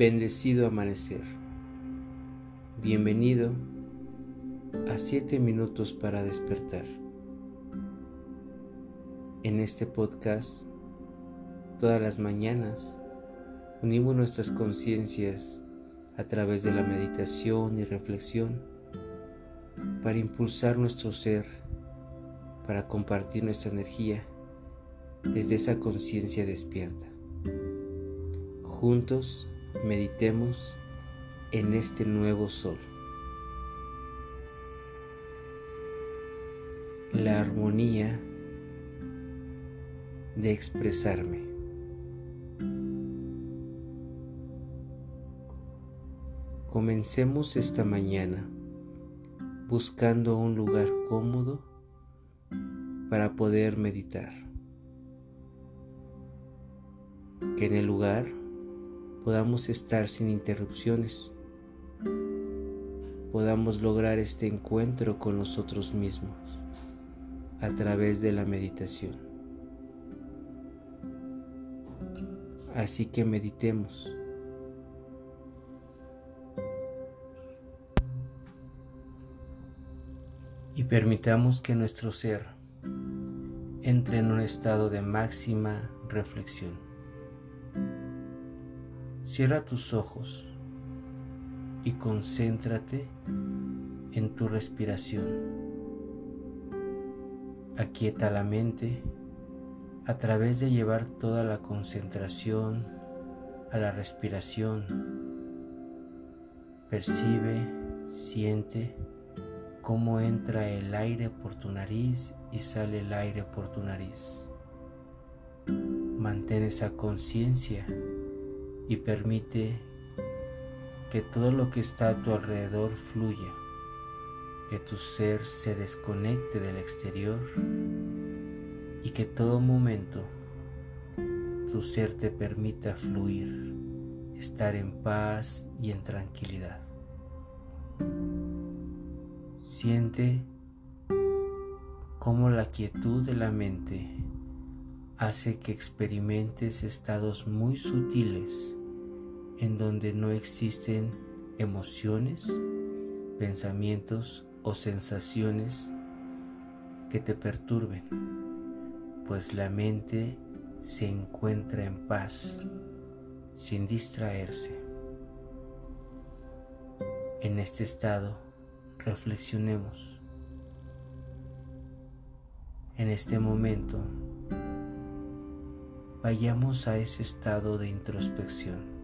Bendecido amanecer. Bienvenido a 7 minutos para despertar. En este podcast, todas las mañanas, unimos nuestras conciencias a través de la meditación y reflexión para impulsar nuestro ser, para compartir nuestra energía desde esa conciencia despierta. Juntos meditemos en este nuevo sol. La armonía de expresarme. Comencemos esta mañana buscando un lugar cómodo para poder meditar. Que en el lugar podamos estar sin interrupciones, podamos lograr este encuentro con nosotros mismos a través de la meditación. Así que meditemos. Y permitamos que nuestro ser entre en un estado de máxima reflexión. Cierra tus ojos y concéntrate en tu respiración. Aquieta la mente a través de llevar toda la concentración a la respiración. Percibe, siente cómo entra el aire por tu nariz y sale el aire por tu nariz. Mantén esa conciencia y permite que todo lo que está a tu alrededor fluya, que tu ser se desconecte del exterior y que todo momento tu ser te permita fluir, estar en paz y en tranquilidad. Siente cómo la quietud de la mente hace que experimentes estados muy sutiles en donde no existen emociones, pensamientos o sensaciones que te perturben, pues la mente se encuentra en paz, sin distraerse. En este estado, reflexionemos. En este momento, vayamos a ese estado de introspección.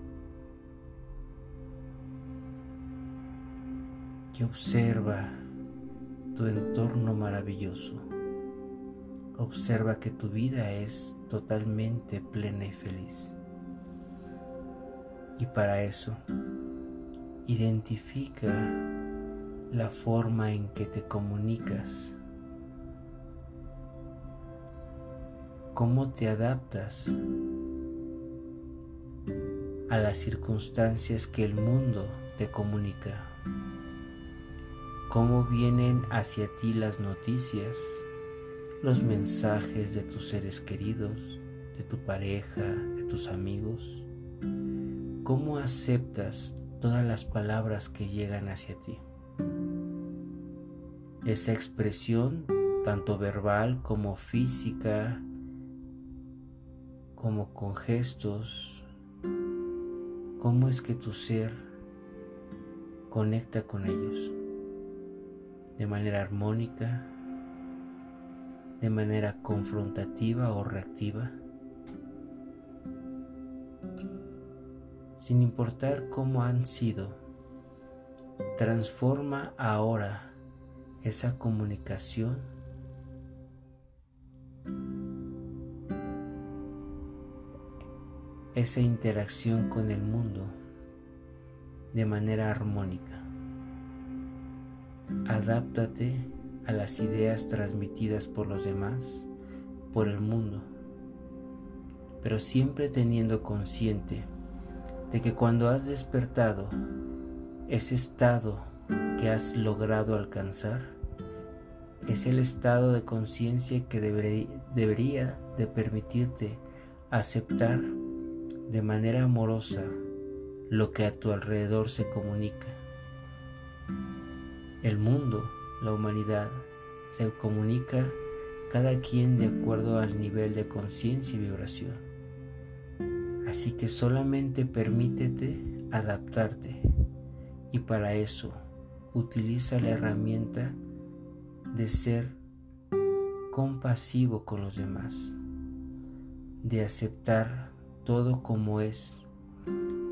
Observa tu entorno maravilloso. Observa que tu vida es totalmente plena y feliz. Y para eso, identifica la forma en que te comunicas, cómo te adaptas a las circunstancias que el mundo te comunica cómo vienen hacia ti las noticias, los mensajes de tus seres queridos, de tu pareja, de tus amigos, cómo aceptas todas las palabras que llegan hacia ti. Esa expresión, tanto verbal como física, como con gestos, cómo es que tu ser conecta con ellos de manera armónica, de manera confrontativa o reactiva, sin importar cómo han sido, transforma ahora esa comunicación esa interacción con el mundo de manera armónica. Adáptate a las ideas transmitidas por los demás, por el mundo, pero siempre teniendo consciente de que cuando has despertado, ese estado que has logrado alcanzar es el estado de conciencia que debería de permitirte aceptar de manera amorosa lo que a tu alrededor se comunica. El mundo, la humanidad, se comunica cada quien de acuerdo al nivel de conciencia y vibración. Así que solamente permítete adaptarte y para eso utiliza la herramienta de ser compasivo con los demás, de aceptar todo como es,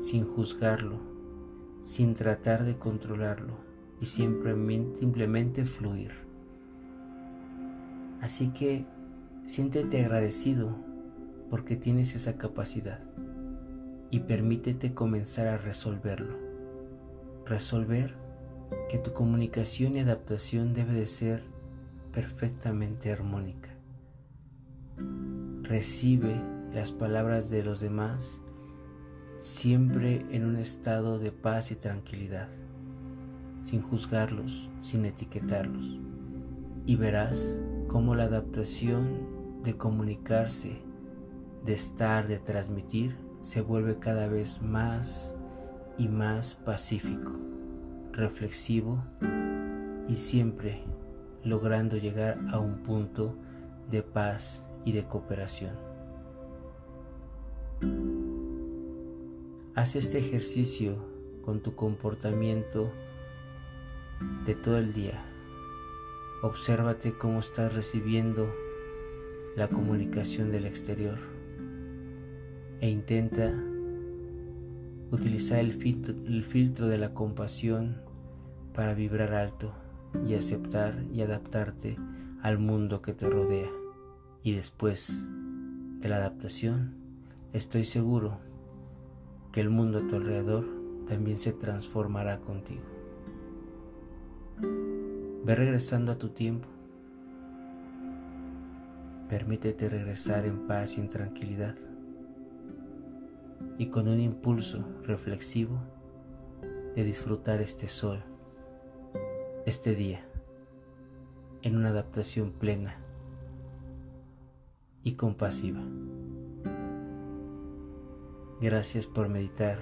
sin juzgarlo, sin tratar de controlarlo y simplemente, simplemente fluir. Así que siéntete agradecido porque tienes esa capacidad y permítete comenzar a resolverlo. Resolver que tu comunicación y adaptación debe de ser perfectamente armónica. Recibe las palabras de los demás siempre en un estado de paz y tranquilidad, sin juzgarlos, sin etiquetarlos, y verás cómo la adaptación de comunicarse, de estar, de transmitir, se vuelve cada vez más y más pacífico, reflexivo y siempre logrando llegar a un punto de paz y de cooperación. Haz este ejercicio con tu comportamiento de todo el día. Obsérvate cómo estás recibiendo la comunicación del exterior e intenta utilizar el filtro, el filtro de la compasión para vibrar alto y aceptar y adaptarte al mundo que te rodea. Y después de la adaptación, estoy seguro que el mundo a tu alrededor también se transformará contigo. Ve regresando a tu tiempo. Permítete regresar en paz y en tranquilidad. Y con un impulso reflexivo de disfrutar este sol este día en una adaptación plena y compasiva. Gracias por meditar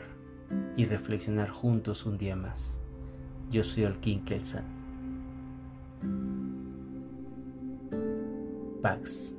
y reflexionar juntos un día más. Yo soy Alkin Kelsan. Bugs.